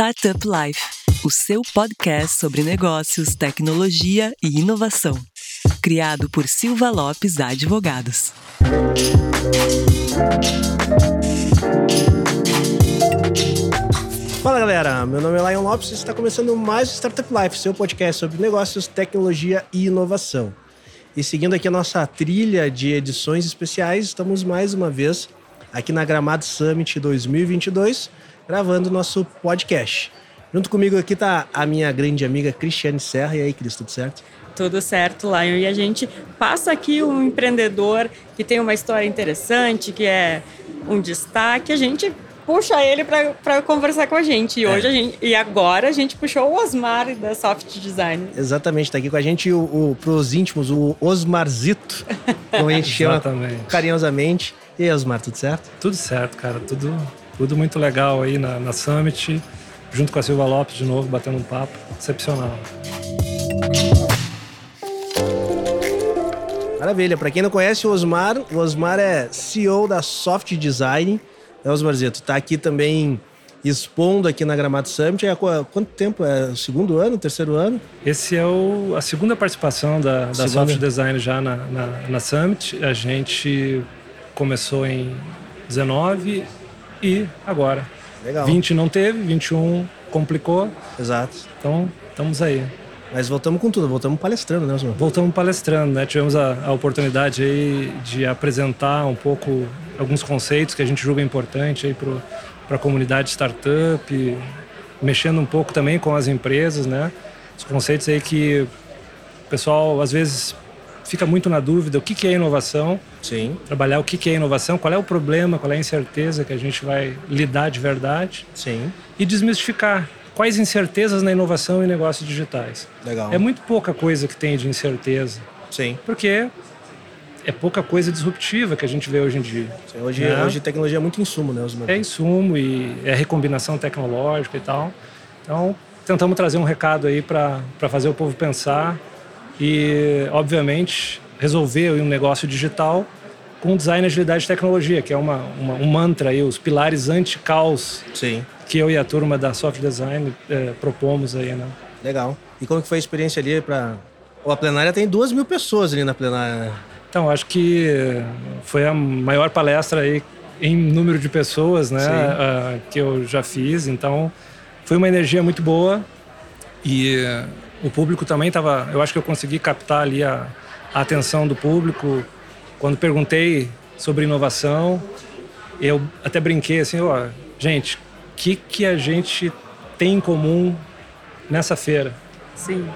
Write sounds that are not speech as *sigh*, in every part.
Startup Life, o seu podcast sobre negócios, tecnologia e inovação. Criado por Silva Lopes Advogados. Fala galera, meu nome é Lion Lopes e está começando mais Startup Life, seu podcast sobre negócios, tecnologia e inovação. E seguindo aqui a nossa trilha de edições especiais, estamos mais uma vez aqui na Gramado Summit 2022, gravando nosso podcast. Junto comigo aqui está a minha grande amiga Cristiane Serra. E aí, Cris, tudo certo? Tudo certo, Lion. E a gente passa aqui um empreendedor que tem uma história interessante, que é um destaque. A gente puxa ele para conversar com a gente. E hoje é. a gente. E agora a gente puxou o Osmar da Soft Design. Exatamente, está aqui com a gente o, o pros íntimos, o Osmarzito, *laughs* como a gente chama carinhosamente. E aí, Osmar, tudo certo? Tudo certo, cara. Tudo, tudo muito legal aí na, na Summit, junto com a Silva Lopes de novo, batendo um papo. Excepcional. Maravilha. Para quem não conhece o Osmar, o Osmar é CEO da Soft Design. É, Osmarzito, tá aqui também expondo aqui na Gramado Summit. Há quanto tempo? É o segundo ano, terceiro ano? Esse é o, a segunda participação da, da Soft Design já na, na, na Summit. A gente começou em 19 e agora. Legal. 20 não teve, 21 complicou. Exato. Então, estamos aí. Mas voltamos com tudo, voltamos palestrando, né, Osmar? Voltamos palestrando, né? Tivemos a, a, oportunidade aí de apresentar um pouco alguns conceitos que a gente julga importante aí para a comunidade startup, mexendo um pouco também com as empresas, né? Os conceitos aí que o pessoal às vezes fica muito na dúvida o que, que é inovação. Sim. Trabalhar o que, que é inovação, qual é o problema, qual é a incerteza que a gente vai lidar de verdade. Sim. E desmistificar quais incertezas na inovação e negócios digitais. Legal. É muito pouca coisa que tem de incerteza. Sim. Porque é pouca coisa disruptiva que a gente vê hoje em dia. Sim, hoje, né? hoje tecnologia é muito insumo, né, Osmar? É insumo e é recombinação tecnológica e tal. Então, tentamos trazer um recado aí para fazer o povo pensar e, obviamente, resolver um negócio digital com design, agilidade e tecnologia, que é uma, uma um mantra aí, os pilares anti-caos que eu e a turma da Soft Design é, propomos aí, né? Legal. E como que foi a experiência ali para... A plenária tem duas mil pessoas ali na plenária, né? Então, acho que foi a maior palestra aí em número de pessoas, né, uh, que eu já fiz. Então, foi uma energia muito boa e o público também estava. Eu acho que eu consegui captar ali a, a, atenção do público quando perguntei sobre inovação. Eu até brinquei assim, ó, gente, o que que a gente tem em comum nessa feira? Sim.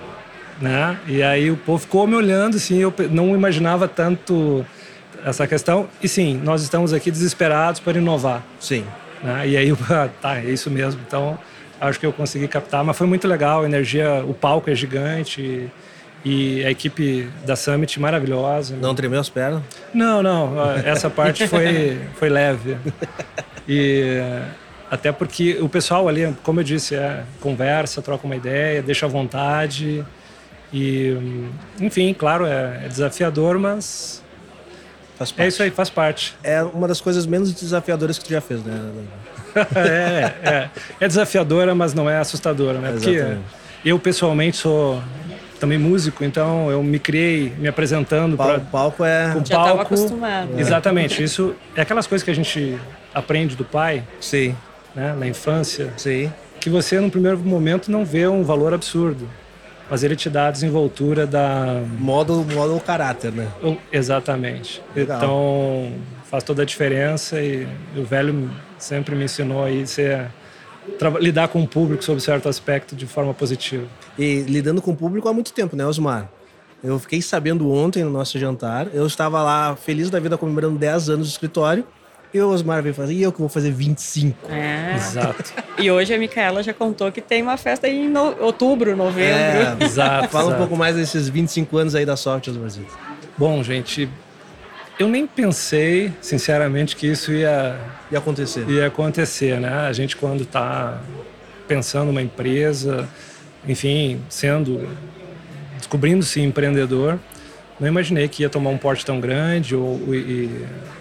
Né? E aí o povo ficou me olhando, assim, eu não imaginava tanto essa questão. E sim, nós estamos aqui desesperados para inovar. Sim. Né? E aí, *laughs* tá, é isso mesmo. Então, acho que eu consegui captar, mas foi muito legal, a energia, o palco é gigante e a equipe da Summit maravilhosa. Não tremeu as pernas? Não, não, essa parte foi, *laughs* foi leve. E até porque o pessoal ali, como eu disse, é, conversa, troca uma ideia, deixa à vontade. E, enfim, claro, é, é desafiador, mas é isso aí, faz parte. É uma das coisas menos desafiadoras que tu já fez, né? *laughs* é, é, é, desafiadora, mas não é assustadora, né? Porque Exatamente. eu pessoalmente sou também músico, então eu me criei me apresentando para o palco é o Já palco acostumado. Exatamente, isso é aquelas coisas que a gente aprende do pai, sim, né, na infância, sim, que você no primeiro momento não vê um valor absurdo, mas ele te dá a desenvoltura da modo modo o caráter, né? Exatamente. Legal. Então faz toda a diferença e o velho sempre me ensinou aí ser lidar com o público sob certo aspecto de forma positiva. E lidando com o público há muito tempo, né, Osmar? Eu fiquei sabendo ontem no nosso jantar, eu estava lá feliz da vida comemorando 10 anos de escritório, e o Osmar veio fazer, e eu que vou fazer 25. É. Exato. E hoje a Micaela já contou que tem uma festa em no... outubro, novembro. É, exato. Fala exato. um pouco mais desses 25 anos aí da Soft, Osmar. Bom, gente, eu nem pensei, sinceramente, que isso ia, ia acontecer. Ia acontecer, né? A gente quando está pensando uma empresa, enfim, sendo descobrindo-se empreendedor, não imaginei que ia tomar um porte tão grande ou e,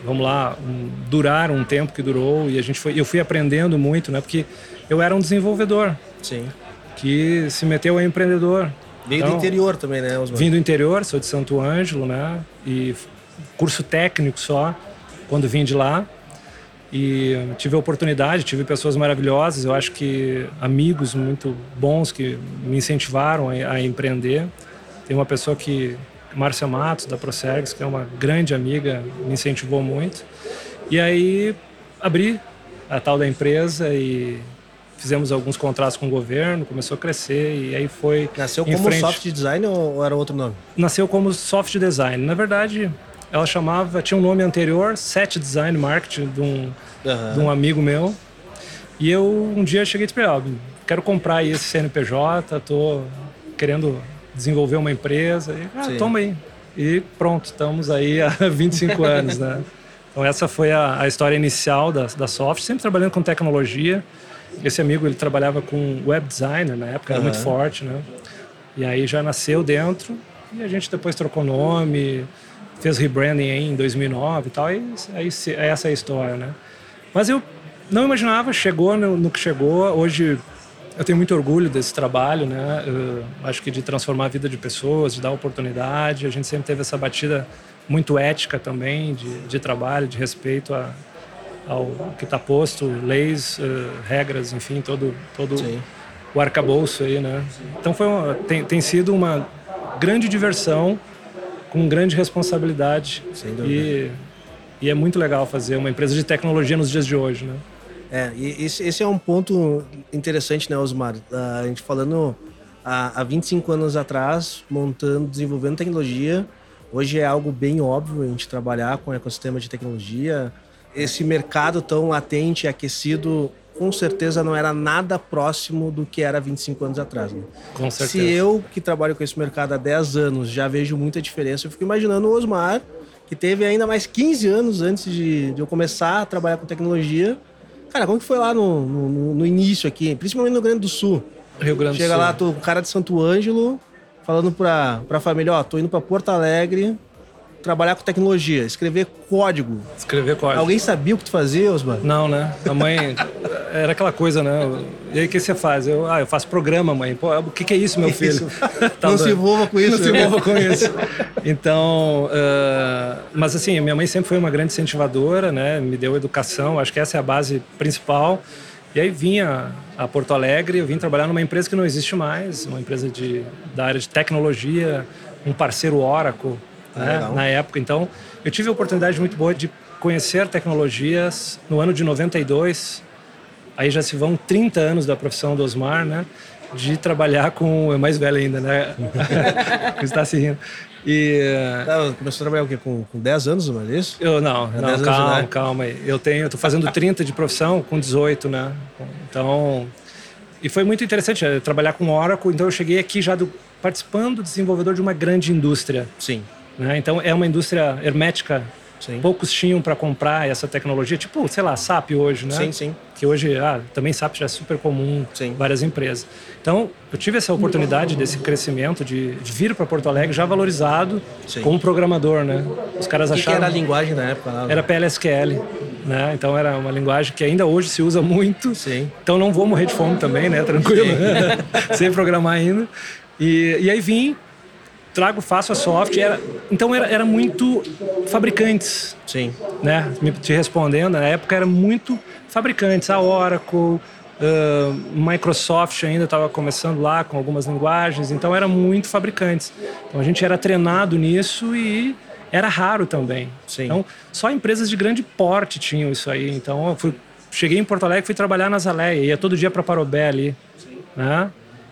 vamos lá um, durar um tempo que durou e a gente foi eu fui aprendendo muito né porque eu era um desenvolvedor sim que se meteu a empreendedor veio então, do interior também né Osmar? vim do interior sou de Santo Ângelo né e curso técnico só quando vim de lá e tive a oportunidade tive pessoas maravilhosas eu acho que amigos muito bons que me incentivaram a, a empreender tem uma pessoa que Márcia Matos, da Procergs, que é uma grande amiga, me incentivou muito. E aí abri a tal da empresa e fizemos alguns contratos com o governo, começou a crescer e aí foi. Nasceu como frente. soft design ou era outro nome? Nasceu como soft design. Na verdade, ela chamava, tinha um nome anterior, Set Design Marketing, de um, uhum. de um amigo meu. E eu um dia cheguei e disse para quero comprar esse CNPJ, tô querendo desenvolver uma empresa. E, ah, toma aí. E pronto, estamos aí há *laughs* 25 anos, né? Então essa foi a, a, história inicial da, da Soft, sempre trabalhando com tecnologia. Esse amigo ele trabalhava com web designer na época, era muito forte, né? E aí já nasceu dentro e a gente depois trocou nome, fez rebranding em 2009 e tal. E aí essa é a história, né? Mas eu não imaginava, chegou no, no que chegou. Hoje eu tenho muito orgulho desse trabalho, né? Eu acho que de transformar a vida de pessoas, de dar oportunidade. A gente sempre teve essa batida muito ética também de, de trabalho, de respeito a, ao que está posto, leis, uh, regras, enfim, todo todo o arcabouço aí, né? Então foi uma, tem, tem sido uma grande diversão com grande responsabilidade e, e é muito legal fazer uma empresa de tecnologia nos dias de hoje, né? É, e esse, esse é um ponto interessante, né, Osmar? A gente falando há, há 25 anos atrás, montando, desenvolvendo tecnologia, hoje é algo bem óbvio a gente trabalhar com o ecossistema de tecnologia. Esse mercado tão latente e aquecido, com certeza não era nada próximo do que era 25 anos atrás. Né? Com certeza. Se eu, que trabalho com esse mercado há 10 anos, já vejo muita diferença, eu fico imaginando o Osmar, que teve ainda mais 15 anos antes de, de eu começar a trabalhar com tecnologia, Cara, como que foi lá no, no, no início aqui, principalmente no Rio Grande do Sul? Rio Grande Chega do Sul. lá, tô, o cara de Santo Ângelo, falando pra, pra família, ó, tô indo pra Porto Alegre, trabalhar com tecnologia, escrever código. Escrever código. Alguém sabia o que tu fazia, Osmar? Não, né? A mãe *laughs* era aquela coisa, né? E aí o que você faz? Eu, ah, eu faço programa, mãe. Pô, o que, que é isso, meu filho? Isso. *laughs* tá não se envolva com isso. Não se né? envolva com isso. *laughs* Então, uh, mas assim, minha mãe sempre foi uma grande incentivadora, né? Me deu educação, acho que essa é a base principal. E aí vinha a Porto Alegre, eu vim trabalhar numa empresa que não existe mais, uma empresa de, da área de tecnologia, um parceiro Oracle, né, na época. Então, eu tive a oportunidade muito boa de conhecer tecnologias no ano de 92. Aí já se vão 30 anos da profissão do Osmar, né? De trabalhar com. É mais velho ainda, né? *laughs* Está se rindo. E. Tá, começou a trabalhar o quê? Com, com 10 anos, mas é isso? Eu não, é não calma, anos, né? calma aí. Eu tenho, eu tô fazendo 30 de profissão com 18, né? Então. E foi muito interessante é, trabalhar com Oracle. Então eu cheguei aqui já do, participando, desenvolvedor de uma grande indústria. Sim. Né? Então é uma indústria hermética. Sim. Poucos tinham para comprar essa tecnologia, tipo, sei lá, SAP hoje, né? Sim, sim. Que hoje, ah, também SAP já é super comum, sim. várias empresas. Então, eu tive essa oportunidade desse crescimento, de, de vir para Porto Alegre já valorizado sim. como programador, né? Os caras acharam... que era a linguagem na época? Lá? Era PLSQL, né? Então, era uma linguagem que ainda hoje se usa muito. Sim. Então, não vou morrer de fome também, né? Tranquilo. *laughs* Sem programar ainda. E, e aí vim trago, faço a soft. Era, então era, era muito fabricantes. Sim. Né? Me te respondendo, na época era muito fabricantes. A Oracle, uh, Microsoft ainda estava começando lá com algumas linguagens. Então era muito fabricantes. Então a gente era treinado nisso e era raro também. Sim. Então só empresas de grande porte tinham isso aí. Então eu fui, cheguei em Porto Alegre, fui trabalhar na Zaleia, ia todo dia para Parobé ali. Né?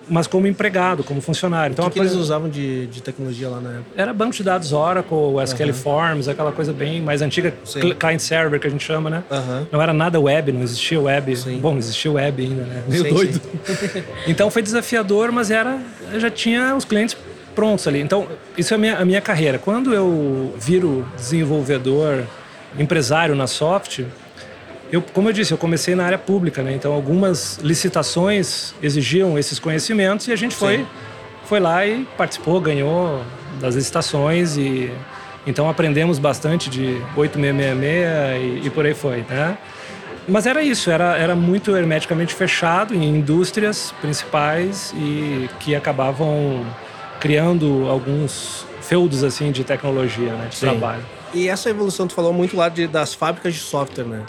Mas como empregado, como funcionário. Então, o que, que eles usavam de, de tecnologia lá na época? Era banco de dados Oracle, SQL uhum. Forms, aquela coisa bem mais antiga, client server que a gente chama, né? Uhum. Não era nada web, não existia web. Sim. Bom, existia web ainda, né? Meio sim, doido. Sim. *laughs* então foi desafiador, mas era já tinha os clientes prontos ali. Então, isso é a minha, a minha carreira. Quando eu viro desenvolvedor, empresário na soft, eu, como eu disse, eu comecei na área pública, né? Então algumas licitações exigiam esses conhecimentos e a gente foi foi lá e participou, ganhou das licitações e então aprendemos bastante de 8666 e, e por aí foi, né? Mas era isso, era, era muito hermeticamente fechado em indústrias principais e que acabavam criando alguns feudos assim de tecnologia, né, de Sim. trabalho. E essa evolução tu falou muito lá de, das fábricas de software, né?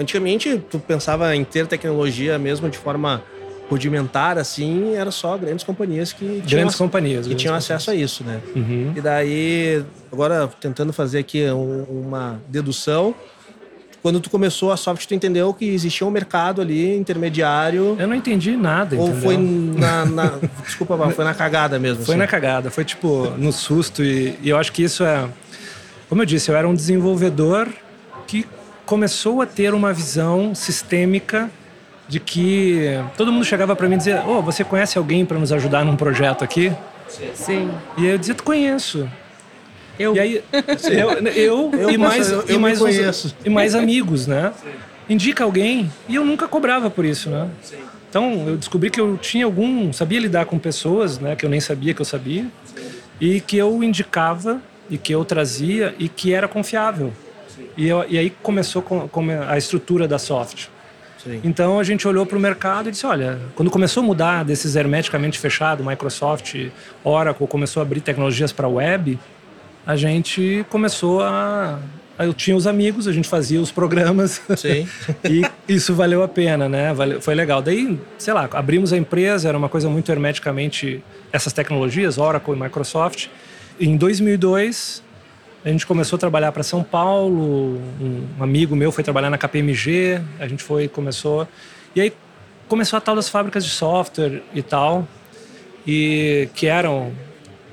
Antigamente tu pensava em ter tecnologia mesmo de forma rudimentar assim, era só grandes companhias que grandes tinham, companhias que tinham acesso a isso, né? Uhum. E daí agora tentando fazer aqui um, uma dedução, quando tu começou a software, tu entendeu que existia um mercado ali intermediário. Eu não entendi nada, Ou entendeu? foi na, na *laughs* desculpa, foi na cagada mesmo. Foi assim. na cagada, foi tipo no susto e, e eu acho que isso é, como eu disse, eu era um desenvolvedor começou a ter uma visão sistêmica de que todo mundo chegava para mim e dizia: "Oh, você conhece alguém para nos ajudar num projeto aqui?" Sim. E eu dizia: "Conheço". Eu. E aí, eu, eu, eu e mais, eu, eu e, mais os, e mais amigos, né? Indica alguém e eu nunca cobrava por isso, né? Então eu descobri que eu tinha algum, sabia lidar com pessoas, né? Que eu nem sabia que eu sabia e que eu indicava e que eu trazia e que era confiável. E, eu, e aí começou com, com a estrutura da soft. Sim. Então a gente olhou para o mercado e disse: olha, quando começou a mudar desses hermeticamente fechado, Microsoft, Oracle começou a abrir tecnologias para a web, a gente começou a. Eu tinha os amigos, a gente fazia os programas. *laughs* Sim. e isso valeu a pena, né? Foi legal. Daí, sei lá, abrimos a empresa, era uma coisa muito hermeticamente. Essas tecnologias, Oracle e Microsoft. Em 2002, a gente começou a trabalhar para São Paulo. Um amigo meu foi trabalhar na KPMG. A gente foi, começou. E aí começou a tal das fábricas de software e tal. E que eram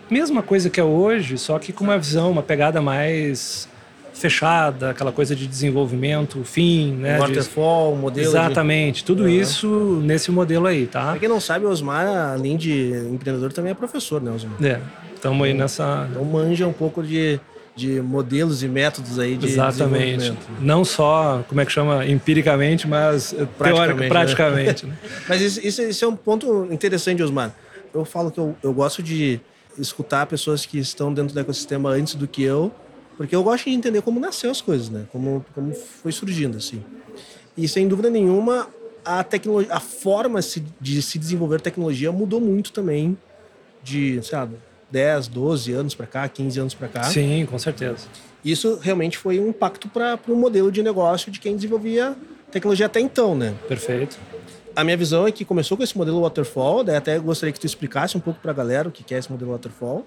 mesma coisa que é hoje, só que com uma visão, uma pegada mais fechada, aquela coisa de desenvolvimento, fim, né? Waterfall, de... modelo. Exatamente, de... tudo uhum. isso nesse modelo aí, tá? Pra quem não sabe, o Osmar, além de empreendedor, também é professor, né, Osmar? É, estamos aí nessa. Então manja um pouco de, de modelos e métodos aí de Exatamente. Não só, como é que chama, empiricamente, mas praticamente. praticamente né? né? *laughs* mas isso, isso, isso, é um ponto interessante, Osmar. Eu falo que eu, eu gosto de escutar pessoas que estão dentro do ecossistema antes do que eu, porque eu gosto de entender como nasceu as coisas, né? Como, como foi surgindo, assim. E sem dúvida nenhuma, a tecnologia, a forma de se desenvolver tecnologia mudou muito também de, lá, 10, 12 anos para cá, 15 anos para cá. Sim, com certeza. Isso realmente foi um impacto para o modelo de negócio de quem desenvolvia tecnologia até então, né? Perfeito a minha visão é que começou com esse modelo waterfall, daí até gostaria que tu explicasse um pouco para a galera o que é esse modelo waterfall,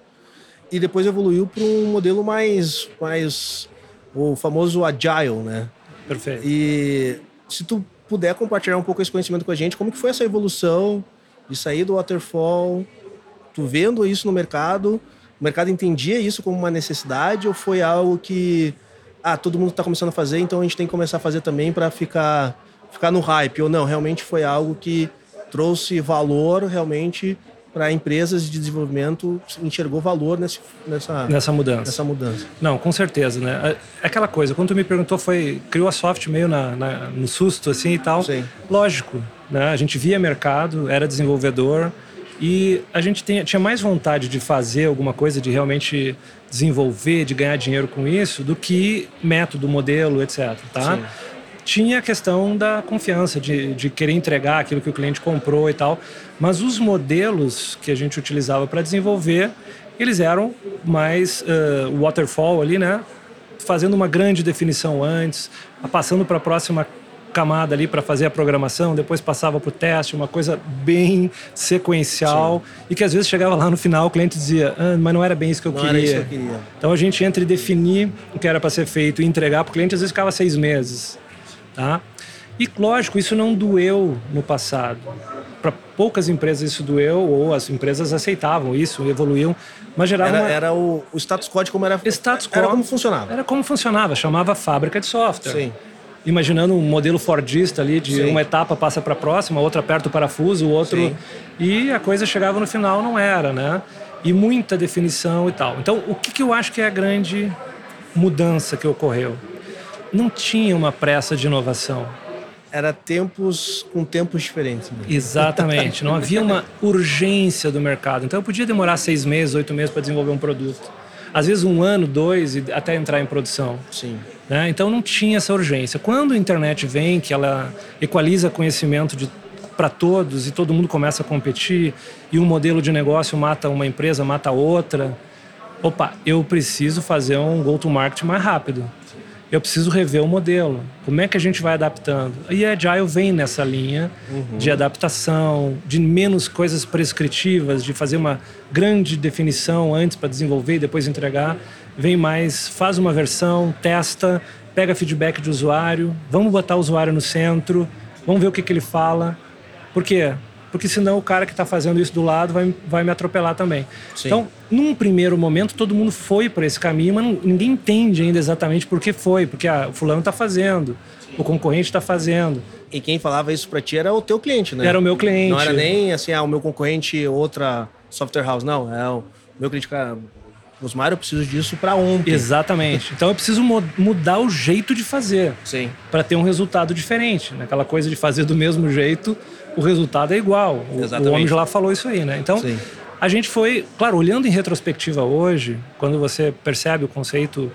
e depois evoluiu para um modelo mais, mais o famoso agile, né? Perfeito. E se tu puder compartilhar um pouco esse conhecimento com a gente, como que foi essa evolução de sair do waterfall, tu vendo isso no mercado, o mercado entendia isso como uma necessidade ou foi algo que ah, todo mundo está começando a fazer, então a gente tem que começar a fazer também para ficar ficar no hype ou não. Realmente foi algo que trouxe valor realmente para empresas de desenvolvimento enxergou valor nesse, nessa, nessa mudança. Nessa mudança. Não, com certeza, né? É aquela coisa, quando tu me perguntou, foi criou a soft meio na, na, no susto assim e tal. Sim. Lógico, né? A gente via mercado, era desenvolvedor e a gente tinha, tinha mais vontade de fazer alguma coisa, de realmente desenvolver, de ganhar dinheiro com isso, do que método, modelo, etc. Tá? Sim tinha a questão da confiança, de, de querer entregar aquilo que o cliente comprou e tal. Mas os modelos que a gente utilizava para desenvolver, eles eram mais uh, waterfall ali, né? Fazendo uma grande definição antes, passando para a próxima camada ali para fazer a programação, depois passava para o teste, uma coisa bem sequencial Sim. e que às vezes chegava lá no final o cliente dizia, ah, mas não era bem isso que eu, não queria. Era isso que eu queria. Então a gente entre definir o que era para ser feito e entregar para o cliente às vezes ficava seis meses. Tá? E lógico, isso não doeu no passado. Para poucas empresas isso doeu, ou as empresas aceitavam isso, evoluíam, mas gerava. Era, uma... era o, o, status quo de como era. Status quo. Era como funcionava. Era como funcionava, chamava fábrica de software. Sim. Imaginando um modelo Fordista ali, de Sim. uma etapa passa para a próxima, outra aperta o parafuso, o outro. Sim. E a coisa chegava no final, não era, né? E muita definição e tal. Então, o que, que eu acho que é a grande mudança que ocorreu? não tinha uma pressa de inovação. era tempos com tempos diferentes. Né? Exatamente. Não havia uma *laughs* urgência do mercado. Então eu podia demorar seis meses, oito meses para desenvolver um produto. Às vezes um ano, dois, até entrar em produção. Sim. Né? Então não tinha essa urgência. Quando a internet vem, que ela equaliza conhecimento para todos e todo mundo começa a competir e um modelo de negócio mata uma empresa, mata outra. Opa, eu preciso fazer um go-to-market mais rápido eu preciso rever o modelo. Como é que a gente vai adaptando? E a Agile vem nessa linha uhum. de adaptação, de menos coisas prescritivas, de fazer uma grande definição antes para desenvolver e depois entregar. Vem mais, faz uma versão, testa, pega feedback de usuário, vamos botar o usuário no centro, vamos ver o que, que ele fala. Por quê? Porque senão o cara que está fazendo isso do lado vai, vai me atropelar também. Sim. Então, num primeiro momento, todo mundo foi para esse caminho, mas não, ninguém entende ainda exatamente por que foi, porque ah, o fulano está fazendo, o concorrente está fazendo. E quem falava isso para ti era o teu cliente, né? Era o meu cliente. Não era nem assim, ah, o meu concorrente, outra software house, não. É o meu cliente, cara, Osmar, eu preciso disso para ontem. Exatamente. *laughs* Então eu preciso mudar o jeito de fazer. Sim. Para ter um resultado diferente. Né? Aquela coisa de fazer do mesmo jeito, o resultado é igual. O, o homem lá falou isso aí, né? Então, Sim. a gente foi, claro, olhando em retrospectiva hoje, quando você percebe o conceito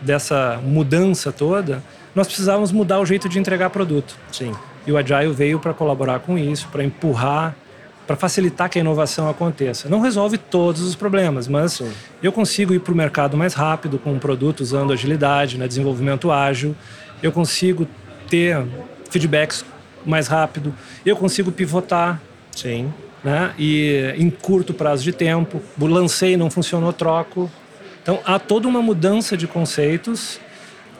dessa mudança toda, nós precisávamos mudar o jeito de entregar produto. Sim. E o Agile veio para colaborar com isso, para empurrar, para facilitar que a inovação aconteça. Não resolve todos os problemas, mas Sim. eu consigo ir para o mercado mais rápido com um produto usando agilidade, né, desenvolvimento ágil. Eu consigo ter feedbacks mais rápido, eu consigo pivotar. Sim. Né? E em curto prazo de tempo, lancei, não funcionou, troco. Então há toda uma mudança de conceitos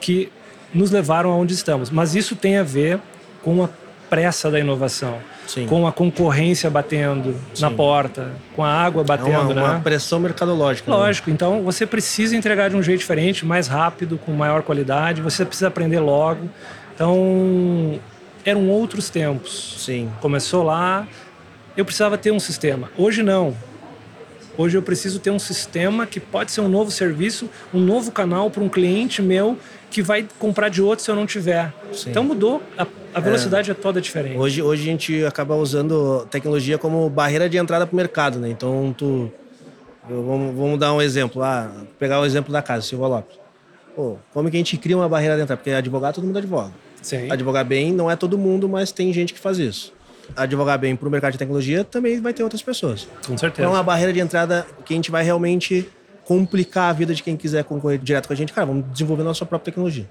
que nos levaram aonde estamos. Mas isso tem a ver com a pressa da inovação, Sim. com a concorrência batendo Sim. na porta, com a água batendo, é uma, né? uma pressão mercadológica. Né? Lógico. Né? Então você precisa entregar de um jeito diferente, mais rápido, com maior qualidade. Você precisa aprender logo. Então eram outros tempos. Sim. Começou lá, eu precisava ter um sistema. Hoje não. Hoje eu preciso ter um sistema que pode ser um novo serviço, um novo canal para um cliente meu que vai comprar de outro se eu não tiver. Sim. Então mudou, a, a velocidade é. é. toda diferente. Hoje, hoje a gente acaba usando tecnologia como barreira de entrada para o mercado, né? Então tu, vamos, vamos dar um exemplo, ah, pegar o exemplo da casa, Silva Lopes. Pô, como que a gente cria uma barreira de entrada? Porque advogado todo mundo advoga. Sim. Advogar bem não é todo mundo, mas tem gente que faz isso. Advogar bem para o mercado de tecnologia também vai ter outras pessoas. Com certeza. Então é uma barreira de entrada que a gente vai realmente complicar a vida de quem quiser concorrer direto com a gente. Cara, vamos desenvolver nossa própria tecnologia.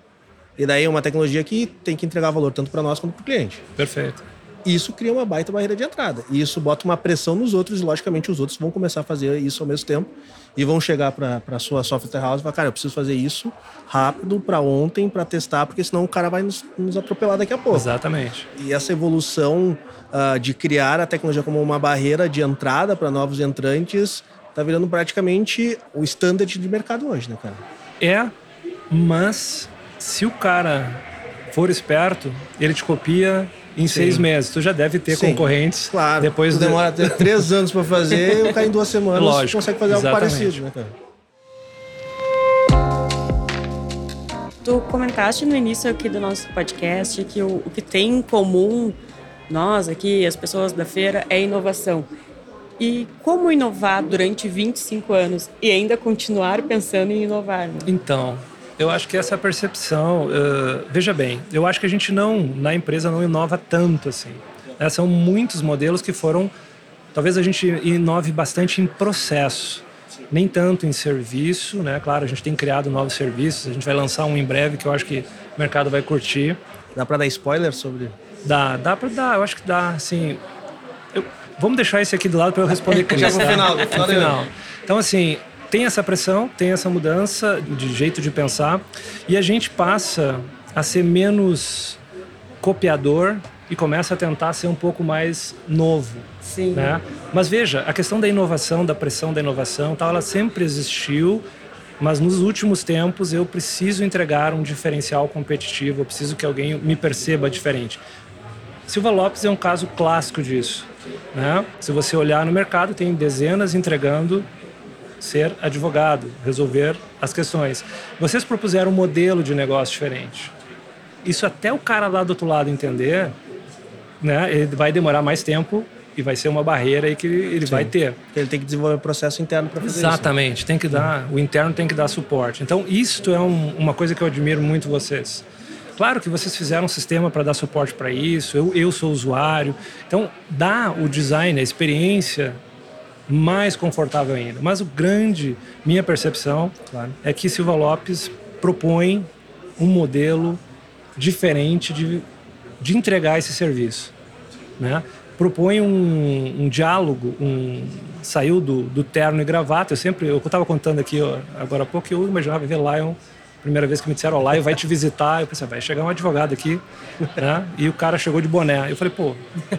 E daí é uma tecnologia que tem que entregar valor tanto para nós quanto para o cliente. Perfeito. Isso cria uma baita barreira de entrada. E isso bota uma pressão nos outros, e logicamente os outros vão começar a fazer isso ao mesmo tempo e vão chegar para a sua software house e falar, cara, eu preciso fazer isso rápido para ontem, para testar, porque senão o cara vai nos, nos, atropelar daqui a pouco. Exatamente. E essa evolução uh, de criar a tecnologia como uma barreira de entrada para novos entrantes está virando praticamente o standard de mercado hoje, né, cara? É, mas se o cara for esperto, ele te copia em Sim. seis meses. Tu já deve ter Sim. concorrentes. Claro. Depois tu de... demora *laughs* três anos para fazer, eu caio em duas semanas Lógico. consegue fazer Exatamente. algo parecido, né, cara? Tu comentaste no início aqui do nosso podcast que o, o que tem em comum nós aqui, as pessoas da feira, é inovação. E como inovar durante 25 anos e ainda continuar pensando em inovar? Né? Então, eu acho que essa percepção, uh, veja bem, eu acho que a gente não, na empresa, não inova tanto assim. Né? São muitos modelos que foram, talvez a gente inove bastante em processo, nem tanto em serviço, né? Claro, a gente tem criado novos serviços, a gente vai lançar um em breve que eu acho que o mercado vai curtir. Dá para dar spoiler sobre? Dá, dá para dar, eu acho que dá, assim. Eu, vamos deixar esse aqui do lado para eu responder. *laughs* Já no final, *laughs* no final. final. Então, assim, tem essa pressão, tem essa mudança de jeito de pensar e a gente passa a ser menos copiador e começa a tentar ser um pouco mais novo. Sim. Né? Mas veja, a questão da inovação, da pressão da inovação, tal, ela sempre existiu, mas nos últimos tempos eu preciso entregar um diferencial competitivo, eu preciso que alguém me perceba diferente. Silva Lopes é um caso clássico disso. Né? Se você olhar no mercado, tem dezenas entregando ser advogado, resolver as questões. Vocês propuseram um modelo de negócio diferente. isso até o cara lá do outro lado entender, né? Ele vai demorar mais tempo e vai ser uma barreira aí que ele, vai ter. Ele tem que desenvolver o um processo interno para fazer Exatamente, isso. tem que dar, o interno tem que dar suporte. Então, isso é um, uma coisa que eu admiro muito vocês. Claro que vocês fizeram um sistema para dar suporte para isso, eu, eu sou usuário. Então, dá o design, a experiência mais confortável ainda. Mas o grande, minha percepção, claro. é que Silva Lopes propõe um modelo diferente de, de entregar esse serviço. Né? Propõe um, um diálogo, um, saiu do, do, terno e gravata. Eu sempre, eu estava contando aqui ó, agora há pouco, eu imaginava ver Lion primeira vez que me disseram, ó, Lion vai te visitar. Eu pensei, vai chegar um advogado aqui, né? E o cara chegou de boné. Eu falei, pô,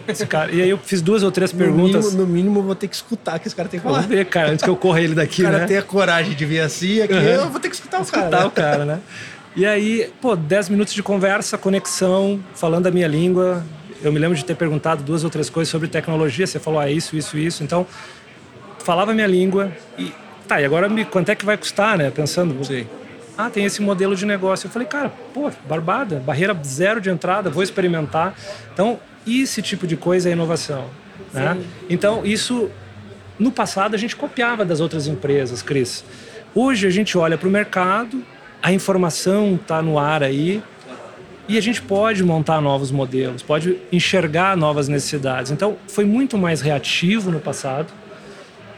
esse cara. E aí eu fiz duas ou três no perguntas. Mínimo, no mínimo, vou ter que escutar o que esse cara tem que falar. Vamos ver, cara, antes que eu corra ele daqui, o cara né? tem a coragem de vir assim, aqui uhum. eu vou ter que escutar o escutar cara. Escutar o cara, né? E aí, pô, 10 minutos de conversa, conexão, falando a minha língua. Eu me lembro de ter perguntado duas ou três coisas sobre tecnologia. Você falou, ah, isso, isso, isso. Então, falava a minha língua e tá, e agora me, quanto é que vai custar, né? Pensando, Sim. Ah, tem esse modelo de negócio. Eu falei, cara, pô, barbada, barreira zero de entrada, vou experimentar. Então, esse tipo de coisa é inovação. Né? Então, isso, no passado, a gente copiava das outras empresas, Cris. Hoje, a gente olha para o mercado, a informação está no ar aí, e a gente pode montar novos modelos, pode enxergar novas necessidades. Então, foi muito mais reativo no passado.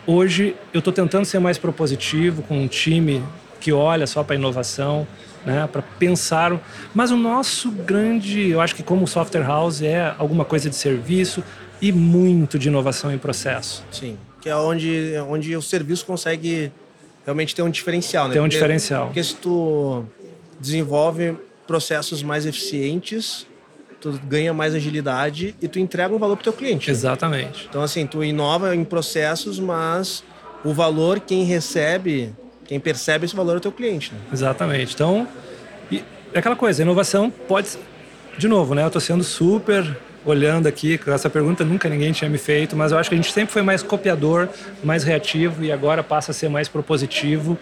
Hoje, eu estou tentando ser mais propositivo com um time que olha só para a inovação, né, para pensar. Mas o nosso grande, eu acho que como software house é alguma coisa de serviço e muito de inovação em processo. Sim, que é onde, onde o serviço consegue realmente ter um diferencial, né? Tem um porque, diferencial. Porque se tu desenvolve processos mais eficientes, tu ganha mais agilidade e tu entrega um valor para o teu cliente. Exatamente. Então assim, tu inova em processos, mas o valor quem recebe, quem percebe esse valor é o teu cliente. Né? Exatamente. Então, é aquela coisa, a inovação pode, de novo, né? Eu estou sendo super olhando aqui, essa pergunta nunca ninguém tinha me feito, mas eu acho que a gente sempre foi mais copiador, mais reativo e agora passa a ser mais propositivo.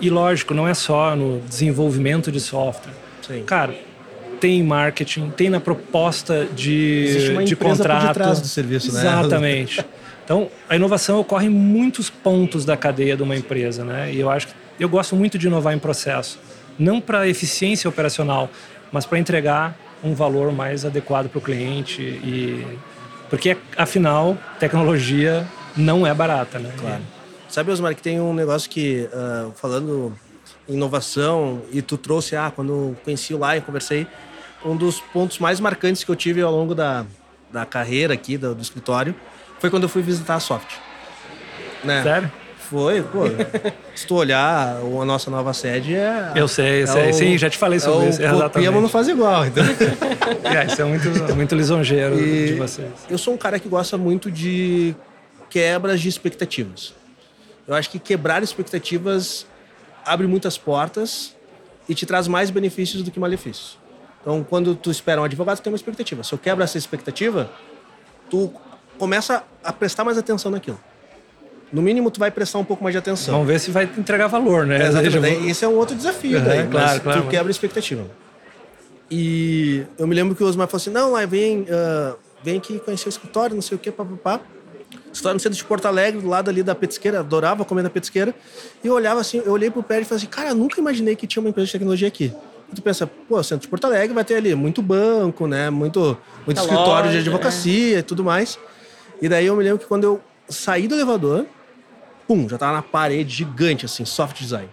E lógico, não é só no desenvolvimento de software. Sim. Cara, tem em marketing, tem na proposta de, Existe uma de contrato. por detrás do serviço, né? Exatamente. *laughs* Então, a inovação ocorre em muitos pontos da cadeia de uma empresa, né? E eu acho que eu gosto muito de inovar em processo, não para eficiência operacional, mas para entregar um valor mais adequado para o cliente e porque afinal tecnologia não é barata, né? Claro. Sabe, Osmar, que tem um negócio que uh, falando inovação e tu trouxe, ah, quando conheci o Lion, conversei, um dos pontos mais marcantes que eu tive ao longo da, da carreira aqui do, do escritório foi quando eu fui visitar a Soft. Né? Sério? Foi, pô. *laughs* se tu olhar, a nossa nova sede é. Eu sei, eu sei. o- Sim, já te falei sobre é isso. O mas não Exatamente. faz igual. Então. *laughs* É, isso é muito, muito lisonjeiro E- de vocês. Eu sou um cara que gosta muito de quebras de expectativas. Eu acho que quebrar expectativas abre muitas portas e te traz mais benefícios do que malefícios. Então, quando tu espera um advogado, tu tem uma expectativa. Se eu quebro essa expectativa, tu começa a prestar mais atenção naquilo. No mínimo, tu vai prestar um pouco mais de atenção. Vamos ver se vai entregar valor, né? É, exatamente. Daí, Esse é um outro desafio, Uhum, daí, claro, mas claro, tu mas- quebra a expectativa. E eu me lembro que o Osmar falou assim, não, lá vem, ah, vem aqui conhecer o escritório, não sei o quê, papapá. Escritório no centro de Porto Alegre, do lado ali da petisqueira, adorava comer na petisqueira. E eu olhava assim, eu olhei pro prédio e falei assim, cara, nunca imaginei que tinha uma empresa de tecnologia aqui. E tu pensa, pô, centro de Porto Alegre vai ter ali muito banco, né, muito, muito escritório de loja, advocacia e tudo mais. E daí eu me lembro que quando eu saí do elevador, pum, já tava na parede gigante, assim, soft design.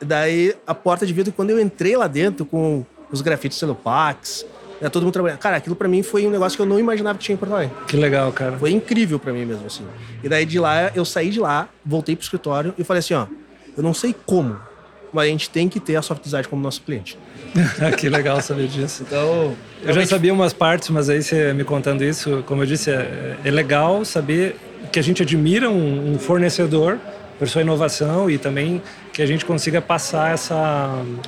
E daí a porta de vidro, quando eu entrei lá dentro com os grafites Celopax, né, todo mundo trabalhando. Cara, aquilo pra mim foi um negócio que eu não imaginava que tinha em Porto Alegre. Que legal, cara. Foi incrível pra mim mesmo, assim. E daí de lá, eu saí de lá, voltei pro escritório e falei assim, ó, eu não sei como, mas a gente tem que ter a soft design como nosso cliente. *laughs* que legal saber disso. Então, Eu já sabia umas partes, mas aí você me contando isso, como eu disse, é, é legal saber que a gente admira um, um fornecedor por sua inovação e também que a gente consiga passar essa,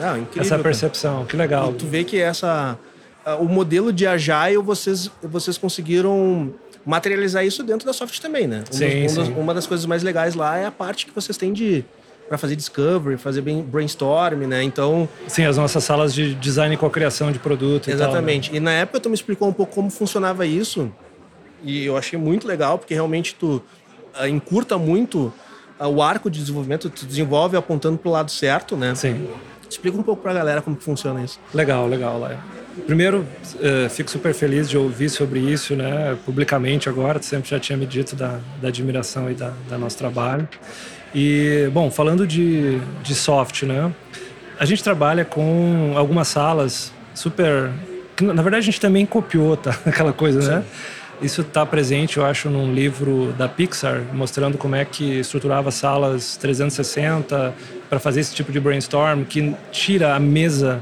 Não, incrível, essa cara. percepção. Que legal. E tu vê que essa ah, o modelo de Agile vocês vocês conseguiram materializar isso dentro da soft também, né? Sim, das- sim. uma das coisas mais legais lá é a parte que vocês têm de para fazer discovery, fazer bem brainstorm, né? Então. Sim, as nossas salas de design e co-criação de produto. Exatamente. E, tal, né? e na época tu me explicou um pouco como funcionava isso. E eu achei muito legal, porque realmente tu uh, encurta muito uh, o arco de desenvolvimento, tu desenvolve apontando para o lado certo, né? Sim. Explica um pouco para a galera como funciona isso. Legal, legal, Laia. Primeiro, uh, fico super feliz de ouvir sobre isso, né, publicamente agora. Tu sempre já tinha me dito da, da admiração e da, da nosso trabalho. E, bom, falando de, de soft, né? A gente trabalha com algumas salas super. Na verdade, a gente também copiou, tá? *laughs* Aquela coisa, né? Isso está presente, eu acho, num livro da Pixar, mostrando como é que estruturava salas 360 para fazer esse tipo de brainstorm, que tira a mesa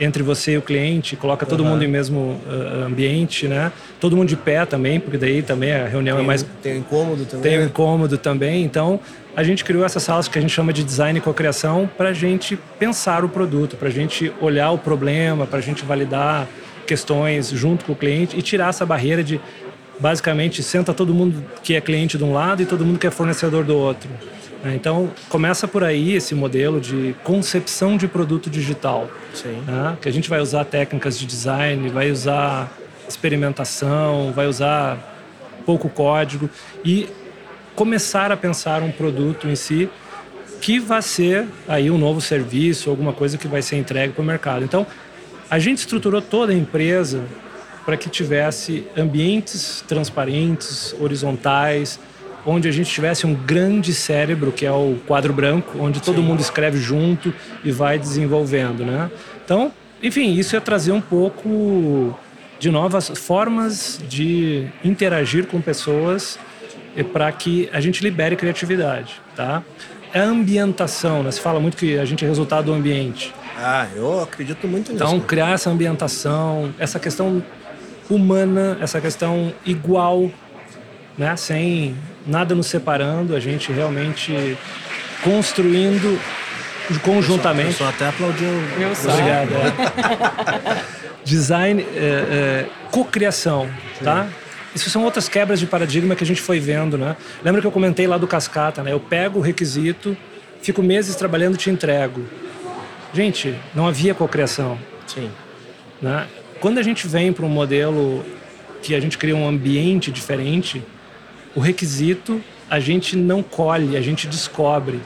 entre você e o cliente, coloca todo uhum. mundo em mesmo uh, ambiente, né? Todo mundo de pé também, porque daí também a reunião é tem, é mais tem incômodo também. Tem né? incômodo também. Então a gente criou essas salas que a gente chama de design e cocriação para a gente pensar o produto, para a gente olhar o problema, para a gente validar questões junto com o cliente e tirar essa barreira de basicamente senta todo mundo que é cliente de um lado e todo mundo que é fornecedor do outro. Né? Então, começa por aí esse modelo de concepção de produto digital. Né? Que a gente vai usar técnicas de design, vai usar experimentação, vai usar pouco código e começar a pensar um produto em si que vai ser aí um novo serviço, alguma coisa que vai ser entregue para o mercado. Então, a gente estruturou toda a empresa para que tivesse ambientes transparentes, horizontais, onde a gente tivesse um grande cérebro, que é o quadro branco, onde todo Sim. mundo escreve junto e vai desenvolvendo, né? Então, enfim, isso é trazer um pouco de novas formas de interagir com pessoas para que a gente libere criatividade, tá? A ambientação, né? Se fala muito que a gente é resultado do ambiente. Ah, eu acredito muito nisso. Então, criar essa ambientação, essa questão humana, essa questão igual, né? Sem nada nos separando, a gente realmente construindo conjuntamente. Eu até aplaudiu. Meu Obrigado. É. *laughs* Design, é, é, cocriação, tá? Isso são outras quebras de paradigma que a gente foi vendo, né? Lembra que eu comentei lá do cascata, né? Eu pego o requisito, fico meses trabalhando e te entrego. Gente, não havia cocriação. Sim. Né? Quando a gente vem para um modelo que a gente cria um ambiente diferente, o requisito a gente não colhe, a gente descobre.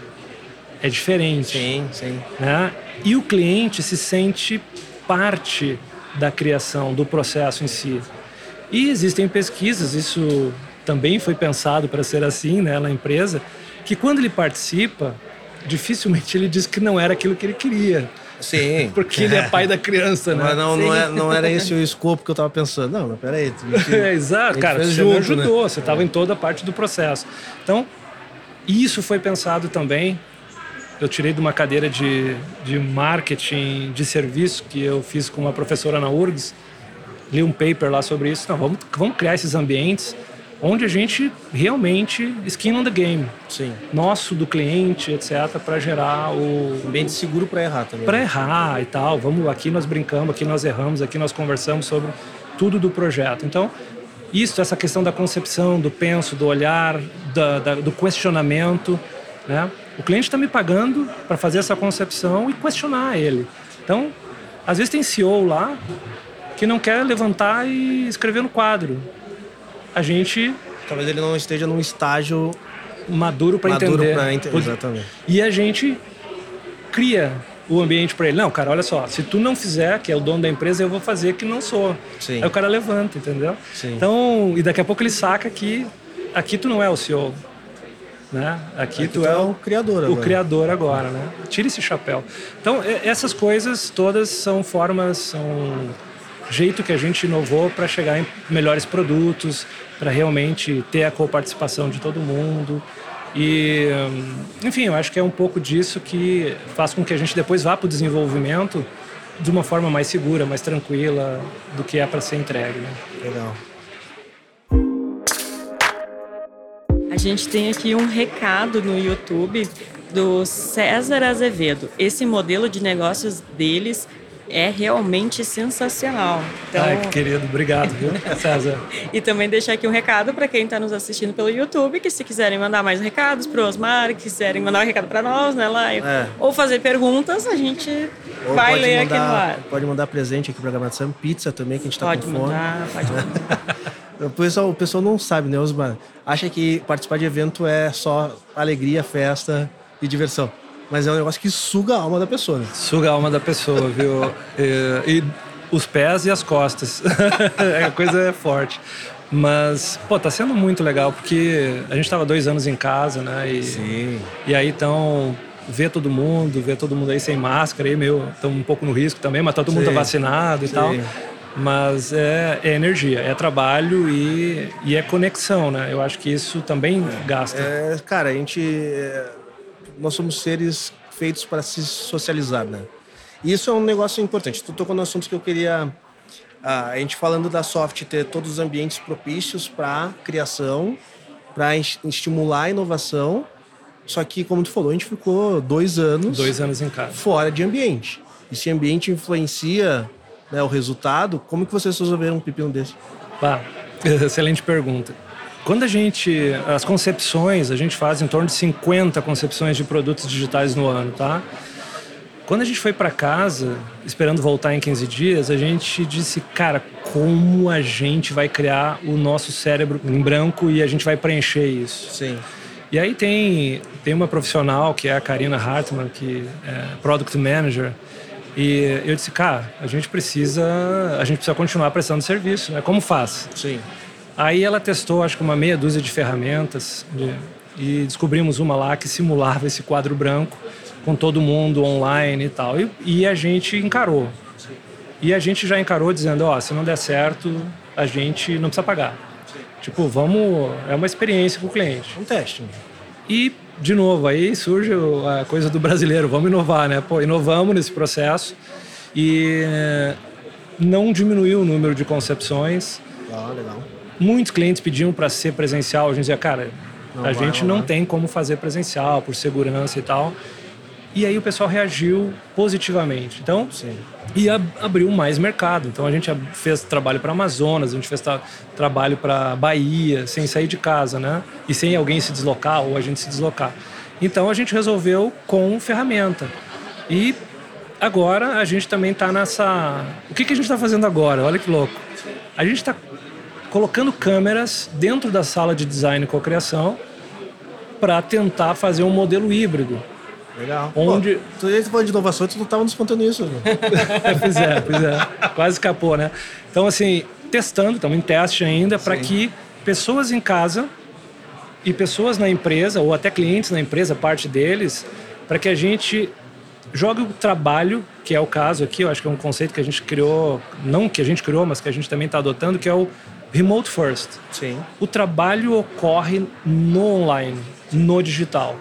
É diferente. Sim, sim. Né? E o cliente se sente parte da criação, do processo em si. E existem pesquisas, isso também foi pensado para ser assim né, na empresa, que quando ele participa, dificilmente ele diz que não era aquilo que ele queria. Sim. *laughs* Porque ele é pai da criança, né? Mas não, não, é, não era esse o escopo que eu estava pensando. Não, mas peraí. *laughs* É, exato, cara. Você junto, me ajudou, né? você estava em toda a parte do processo. Então, isso foi pensado também. Eu tirei de uma cadeira de, de marketing de serviço que eu fiz com uma professora na URGS. Li um paper lá sobre isso. Não, vamos, vamos criar esses ambientes onde a gente realmente skin on the game. Sim. Nosso, do cliente, etc, para gerar o ambiente seguro para errar também. Para errar e tal. Vamos aqui nós brincamos, aqui nós erramos, aqui nós conversamos sobre tudo do projeto. Então, isso, essa questão da concepção, do penso, do olhar, da, da, do questionamento, né? O cliente está me pagando para fazer essa concepção e questionar ele. Então, às vezes tem CEO lá que não quer levantar e escrever no quadro a gente. Talvez ele não esteja num estágio maduro para entender. Pra ent exatamente. E a gente cria o ambiente para ele. Não, cara, olha só, se tu não fizer, que é o dono da empresa, eu vou fazer que não sou. Sim. Aí o cara levanta, entendeu? Sim. Então, e daqui a pouco ele saca que aqui tu não é o CEO. Né? Aqui, aqui tu, tu é, é o criador agora. O criador agora, né? Tira esse chapéu. Então, essas coisas todas são formas, são jeito que a gente inovou para chegar em melhores produtos, para realmente ter a coparticipação de todo mundo. E, enfim, eu acho que é um pouco disso que faz com que a gente depois vá para o desenvolvimento de uma forma mais segura, mais tranquila do que é para ser entregue. Né? Legal. A gente tem aqui um recado no YouTube do César Azevedo. Esse modelo de negócios deles é realmente sensacional. Então, Ai, que querido, obrigado, viu, *laughs* César? e também deixar aqui um recado para quem está nos assistindo pelo YouTube, que se quiserem mandar mais recados para o Osmar, que quiserem mandar um recado para nós, né, Live, É. ou fazer perguntas, a gente Ou vai ler mandar, aqui no ar. Pode mandar presente aqui pra gravação, pizza também, que a gente tá Pode com fome. mandar, pode mandar. *laughs* O pessoal, o pessoal não sabe, né, Osmar? Acha que participar de evento é só alegria, festa e diversão. Mas é um negócio que suga a alma da pessoa, né? Suga a alma da pessoa, viu? E, *laughs* e os pés e as costas. *laughs* a coisa é forte. Mas, pô, tá sendo muito legal, porque a gente tava dois anos em casa, né? E, Sim. e aí, então, ver todo mundo, ver todo mundo aí sem máscara, aí, meu, estamos um pouco no risco também, mas todo mundo Sim. tá vacinado e Sim. tal. Mas é, é energia, é trabalho e, e é conexão, né? Eu acho que isso também gasta. É, cara, a gente. é, nós somos seres feitos para se socializar, né? E isso é um negócio importante. Tu tocou no assunto que eu queria. ah, a gente falando da soft ter todos os ambientes propícios para criação, para estimular a inovação. Só que, como tu falou, a gente ficou dois anos Dois anos em casa. fora de ambiente. E se ambiente influencia né, o resultado, como que vocês resolveram um pepino desse? Pá, *laughs* excelente pergunta. Quando a gente. As concepções, a gente faz em torno de 50 concepções de produtos digitais no ano, tá? Quando a gente foi para casa, esperando voltar em 15 dias, a gente disse, cara, como a gente vai criar o nosso cérebro em branco e a gente vai preencher isso? Sim. E aí tem, tem uma profissional que é a Karina Hartmann, que é Product Manager, e eu disse, cara, a gente precisa, a gente precisa continuar prestando serviço, né? Como faz? Sim. Aí ela testou, acho que uma meia dúzia de ferramentas de- e descobrimos uma lá que simulava esse quadro branco com todo mundo online e tal. E, e a gente encarou. E a gente já encarou dizendo, ó, se não der certo, a gente não precisa pagar. Tipo, vamos, é uma experiência para o cliente. Um teste. E, de novo, aí surge a coisa do brasileiro, vamos inovar, né? Pô, inovamos nesse processo e eh, não diminuiu o número de concepções. Legal, legal. Muitos clientes pediam para ser presencial, a gente dizia, cara, Não a vai gente rolar. não tem como fazer presencial por segurança e tal. E aí o pessoal reagiu positivamente. Então, Sim. e ab- abriu mais mercado. Então a gente fez trabalho para Amazonas, a gente fez tra- trabalho para Bahia, sem sair de casa, né? E sem alguém se deslocar ou a gente se deslocar. Então a gente resolveu com ferramenta. E agora a gente também está nessa. O que, que a gente está fazendo agora? Olha que louco. A gente está colocando câmeras dentro da sala de design e cocriação para tentar fazer um modelo híbrido. Legal. Onde- Pô, tu tá falando de inovação, tu não tava nos contando isso. Né? *laughs* pois é, pois é. Quase escapou, né? Então, assim, testando, estamos em teste ainda, para que pessoas em casa e pessoas na empresa, ou até clientes na empresa, parte deles, para que a gente jogue o trabalho, que é o caso aqui, eu acho que é um conceito que a gente criou, não que a gente criou, mas que a gente também está adotando, que é o remote first. Sim. O trabalho ocorre no online, no digital.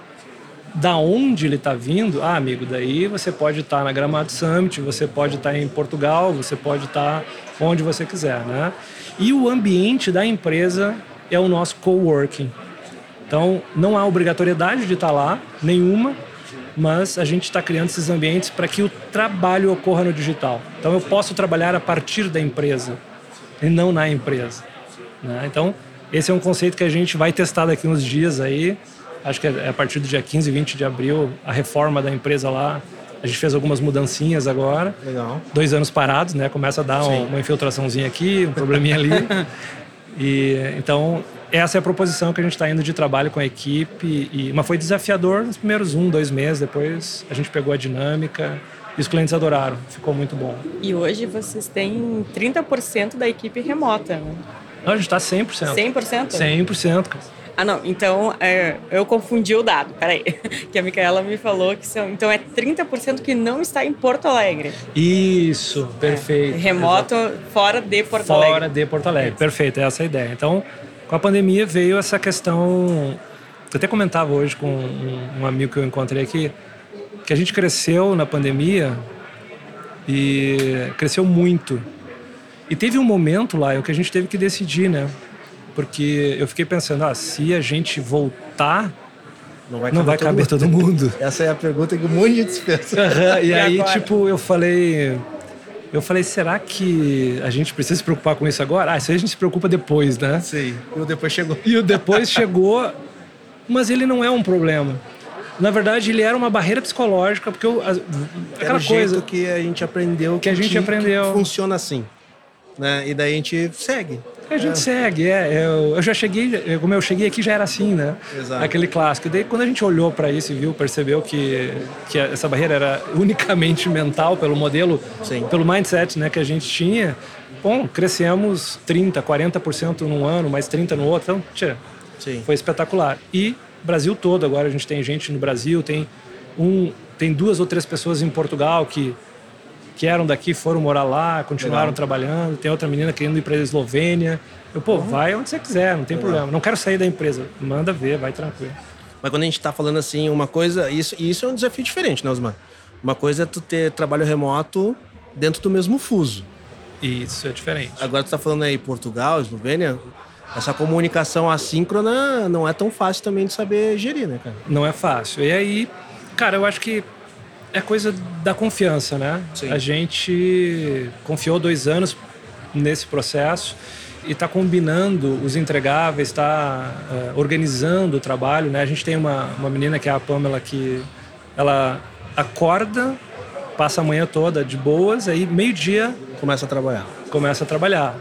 Da onde ele está vindo, ah, amigo, daí você pode estar na Gramado Summit, você pode estar em Portugal, você pode estar onde você quiser, né? E o ambiente da empresa é o nosso coworking. Então, não há obrigatoriedade de estar lá, nenhuma, mas a gente está criando esses ambientes para que o trabalho ocorra no digital. Então, eu posso trabalhar a partir da empresa e não na empresa. né? Então, esse é um conceito que a gente vai testar daqui uns dias aí. Acho que é a partir do dia 15, 20 de abril, a reforma da empresa lá. A gente fez algumas mudancinhas agora. Legal. Dois anos parados, né? Começa a dar um- uma infiltraçãozinha aqui, um probleminha ali. *laughs* E então essa é a proposição que a gente está indo de trabalho com a equipe. E, mas foi desafiador nos primeiros um, dois meses. Depois a gente pegou a dinâmica e os clientes adoraram. Ficou muito bom. E hoje vocês têm 30% da equipe remota, né? Não, a gente está 100%. 100%? 100%, cara. Ah, não. Então, é, eu confundi o dado. Peraí. *laughs* Que a Micaela me falou que são... Então, é 30% que não está em Porto Alegre. Isso, perfeito. Remoto, fora de Porto Fora Alegre. de Porto Alegre. Perfeito, essa é a ideia. Então, com a pandemia veio essa questão. Eu até comentava hoje com um, um amigo que eu encontrei aqui, que a gente cresceu na pandemia e cresceu muito. E teve um momento lá em que a gente teve que decidir, né? Porque eu fiquei pensando, ah, se a gente voltar, Não vai não vai todo caber mundo. todo mundo. *laughs* Essa é a pergunta que um monte de gente pensa. Aham, e, *laughs* E aí, agora? tipo, eu falei. Eu falei, será que a gente precisa se preocupar com isso agora? Ah, isso aí a gente se preocupa depois, né? Sim. E o depois chegou. E o depois chegou, mas ele não é um problema. Na verdade, ele era uma barreira psicológica, porque eu, aquela coisa que a gente aprendeu que a gente aprendeu funciona assim, né? E daí a gente segue. A gente é. segue, é. Eu, eu, já cheguei, como eu cheguei aqui já era assim, né? Exato. Aquele clássico. E daí quando a gente olhou para isso e viu, percebeu que, que essa barreira era *laughs* unicamente mental pelo modelo, Sim. pelo mindset né, que a gente tinha, bom, crescemos 30, 40% num ano, mais 30 no outro. Então, tchê, Sim. foi espetacular. E Brasil todo agora a gente tem gente no Brasil, tem um, tem duas ou três pessoas em Portugal que que eram daqui foram morar lá, continuaram Legal. trabalhando. Tem outra menina querendo ir para a Eslovênia. Eu, pô, uhum. vai onde você quiser, não tem Legal. problema. Não quero sair da empresa. Manda ver, vai tranquilo. Mas quando a gente está falando assim, uma coisa. Isso, isso é um desafio diferente, né, Osmar? Uma coisa é tu ter trabalho remoto dentro do mesmo fuso. Isso é diferente. Agora tu está falando aí Portugal, Eslovênia. Essa comunicação assíncrona não é tão fácil também de saber gerir, né, cara? Não é fácil. E aí, cara, eu acho que é coisa da confiança, né? Sim. A gente confiou dois anos nesse processo e está combinando os entregáveis, está uh, eh, organizando o trabalho, né? A gente tem uma, uma menina que é a Pamela que ela acorda, passa a manhã toda de boas, aí meio-dia começa a trabalhar. Começa a trabalhar.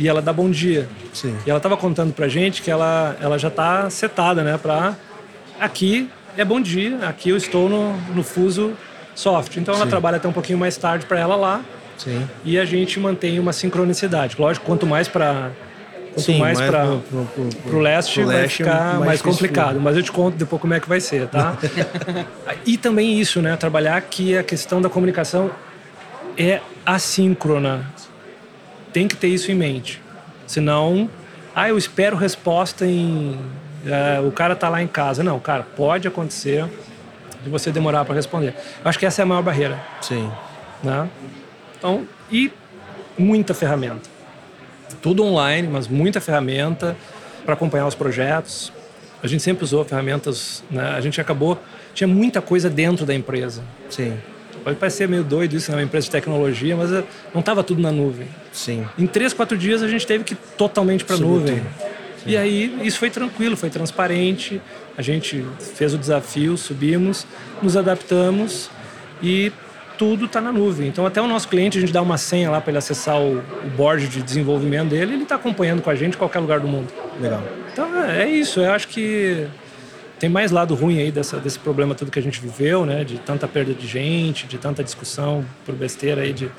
E ela dá bom dia. Sim. E ela estava contando pra gente que ela, ela já está setada, né, para aqui é bom dia, aqui eu estou no, no fuso soft. Então ela Sim. trabalha até um pouquinho mais tarde para ela lá. Sim. E a gente mantém uma sincronicidade. Lógico, quanto mais para quanto Sim, mais, mais para o leste, vai ficar mais, mais complicado. Mas eu te conto depois como é que vai ser, tá? *laughs* e também isso, né? Trabalhar que a questão da comunicação é assíncrona. Tem que ter isso em mente. Senão, ah, eu espero resposta em. Uh, o cara tá lá em casa. Não, cara, pode acontecer de você demorar para responder. Eu acho que essa é a maior barreira. Sim. Né? Então, e muita ferramenta. Tudo online, mas muita ferramenta para acompanhar os projetos. A gente sempre usou ferramentas, né? A gente acabou tinha muita coisa dentro da empresa. Sim. Pode parecer meio doido isso, né? Uma empresa de tecnologia, mas eh, não estava tudo na nuvem. Sim. Em três, quatro dias a gente teve que ir totalmente para a nuvem. E aí isso foi tranquilo, foi transparente. A gente fez o desafio, subimos, nos adaptamos e tudo está na nuvem. Então, até o nosso cliente, a gente dá uma senha lá para ele acessar o, o board de desenvolvimento dele, ele está acompanhando com a gente em qualquer lugar do mundo. Legal. Então, é, é isso. Eu acho que tem mais lado ruim aí dessa, desse problema tudo que a gente viveu, né? De tanta perda de gente, de tanta discussão por besteira aí, de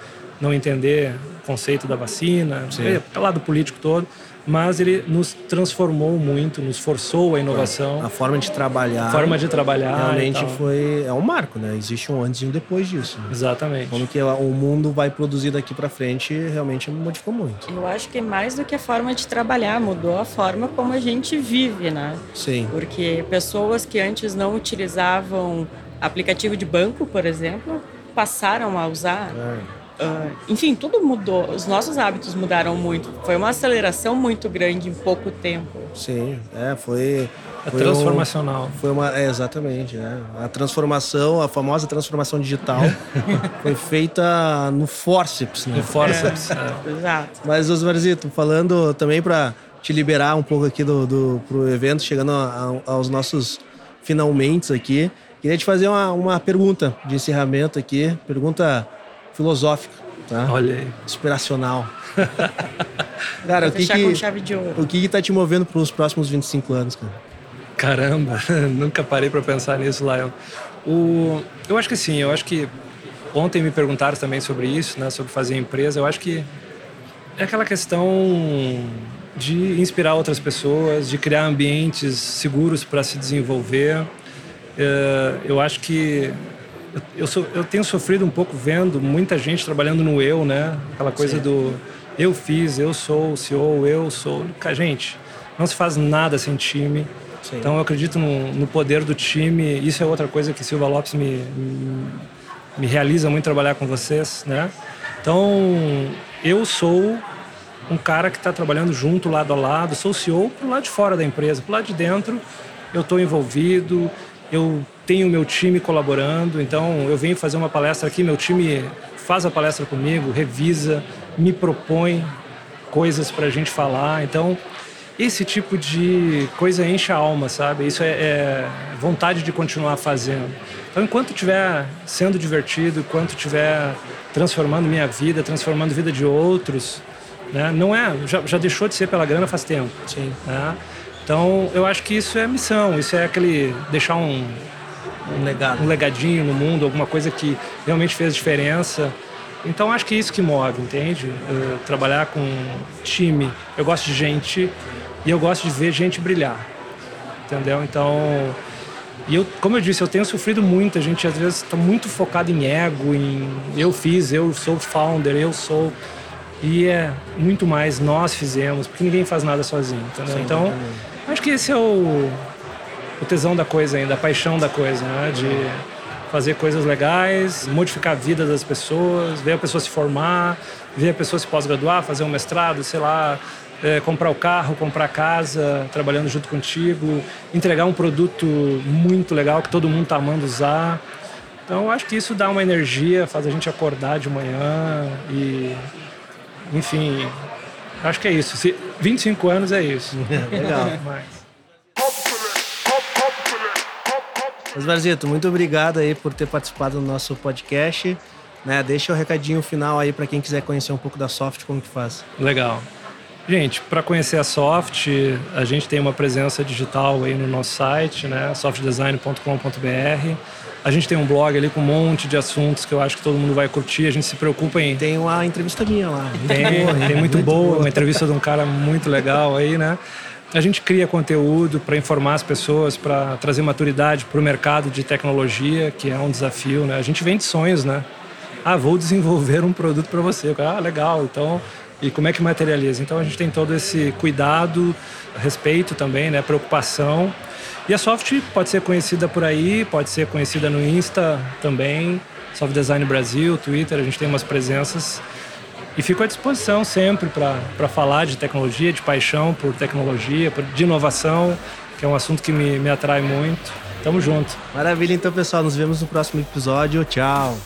não entender o conceito da vacina, é, lado político todo mas ele nos transformou muito, nos forçou a inovação. A forma de trabalhar. A forma de trabalhar. Realmente foi. É um marco, né? Existe um antes e um depois disso. Né? Exatamente. Como que o mundo vai produzir daqui para frente realmente modificou muito. Eu acho que mais do que a forma de trabalhar, mudou a forma como a gente vive, né? Sim. Porque pessoas que antes não utilizavam aplicativo de banco, por exemplo, passaram a usar. É Uh, enfim, tudo mudou. Os nossos hábitos mudaram muito. Foi uma aceleração muito grande em pouco tempo. Sim, é, foi. É transformacional. Um, foi uma, é, exatamente, né? A transformação, a famosa transformação digital, *laughs* foi feita no forceps, né? No forceps. É. É. Exato. Mas, Osmarzito, falando também para te liberar um pouco aqui do, do pro evento, chegando a, a, aos nossos finalmente aqui, queria te fazer uma, uma pergunta de encerramento aqui, pergunta filosófica, tá? Olha aí. Inspiracional. *laughs* cara, o que que, o que que tá te movendo para os próximos 25 anos, cara? Caramba, *laughs* nunca parei para pensar nisso, Lion. O, eu acho que sim, eu acho que ontem me perguntaram também sobre isso, né, sobre fazer empresa. Eu acho que é aquela questão de inspirar outras pessoas, de criar ambientes seguros para se desenvolver. É, eu acho que eu, sou, eu tenho sofrido um pouco vendo muita gente trabalhando no eu, né? Aquela coisa Sim. do eu fiz, eu sou o CEO, eu sou. Gente, não se faz nada sem time. Sim. Então eu acredito no, no, poder do time. Isso é outra coisa que Silva Lopes me, me realiza muito trabalhar com vocês, né? Então eu sou um cara que está trabalhando junto, lado a lado. Sou o CEO pro lado de fora da empresa, pro lado de dentro. Eu estou envolvido. Eu tenho meu time colaborando, então eu venho fazer uma palestra aqui, meu time faz a palestra comigo, revisa, me propõe coisas para a gente falar. Então, esse tipo de coisa enche a alma, sabe? Isso é, é vontade de continuar fazendo. Então, enquanto estiver sendo divertido, enquanto estiver transformando minha vida, transformando a vida de outros, né? Não é, já, já deixou de ser pela grana faz tempo. Sim. Né? Então, eu acho que isso é missão, isso é aquele deixar um um legado, um legadinho no mundo, alguma coisa que realmente fez diferença. Então, acho que é isso que move, entende? Eu, trabalhar com time, eu gosto de gente e eu gosto de ver gente brilhar, entendeu? Então, e eu, como eu disse, eu tenho sofrido muito. A gente às vezes está muito focado em ego, em eu fiz, eu sou founder, eu sou. E é muito mais nós fizemos, porque ninguém faz nada sozinho, entendeu? Sim, então, acho que esse é o, o tesão da coisa ainda, a paixão da coisa, né? De fazer coisas legais, modificar a vida das pessoas, ver a pessoa se formar, ver a pessoa se pós-graduar, fazer um mestrado, sei lá, é, comprar o carro, comprar a casa, trabalhando junto contigo, entregar um produto muito legal que todo mundo está amando usar. Então, acho que isso dá uma energia, faz a gente acordar de manhã e, enfim, acho que é isso. Se, 25 anos é isso. *laughs* legal. Mas... Osvarzito, muito obrigado aí por ter participado do nosso podcast. Né, deixa o recadinho final aí para quem quiser conhecer um pouco da Soft, como que faz. Legal. Gente, para conhecer a Soft, a gente tem uma presença digital aí no nosso site, né? softdesign.com.br. A gente tem um blog ali com um monte de assuntos que eu acho que todo mundo vai curtir. A gente se preocupa em. Tem uma entrevista minha lá. Tem, *laughs* tem muito, muito boa, boa, uma entrevista de um cara muito legal aí, né? A gente cria conteúdo para informar as pessoas, para trazer maturidade para o mercado de tecnologia, que é um desafio, né? A gente vende sonhos, né? Ah, vou desenvolver *laughs* um produto para você. Ah, legal. Então, e como é que materializa. Então a gente tem todo esse cuidado, respeito também, né, preocupação. E a Soft pode ser conhecida por aí, pode ser conhecida no Insta também, Soft Design Brasil, Twitter, a gente tem umas presenças. E fico à disposição sempre para falar de tecnologia, de paixão por tecnologia, de inovação, que é um assunto que me, me atrai muito. Tamo junto. Maravilha, então, pessoal. Nos vemos no próximo episódio. Tchau.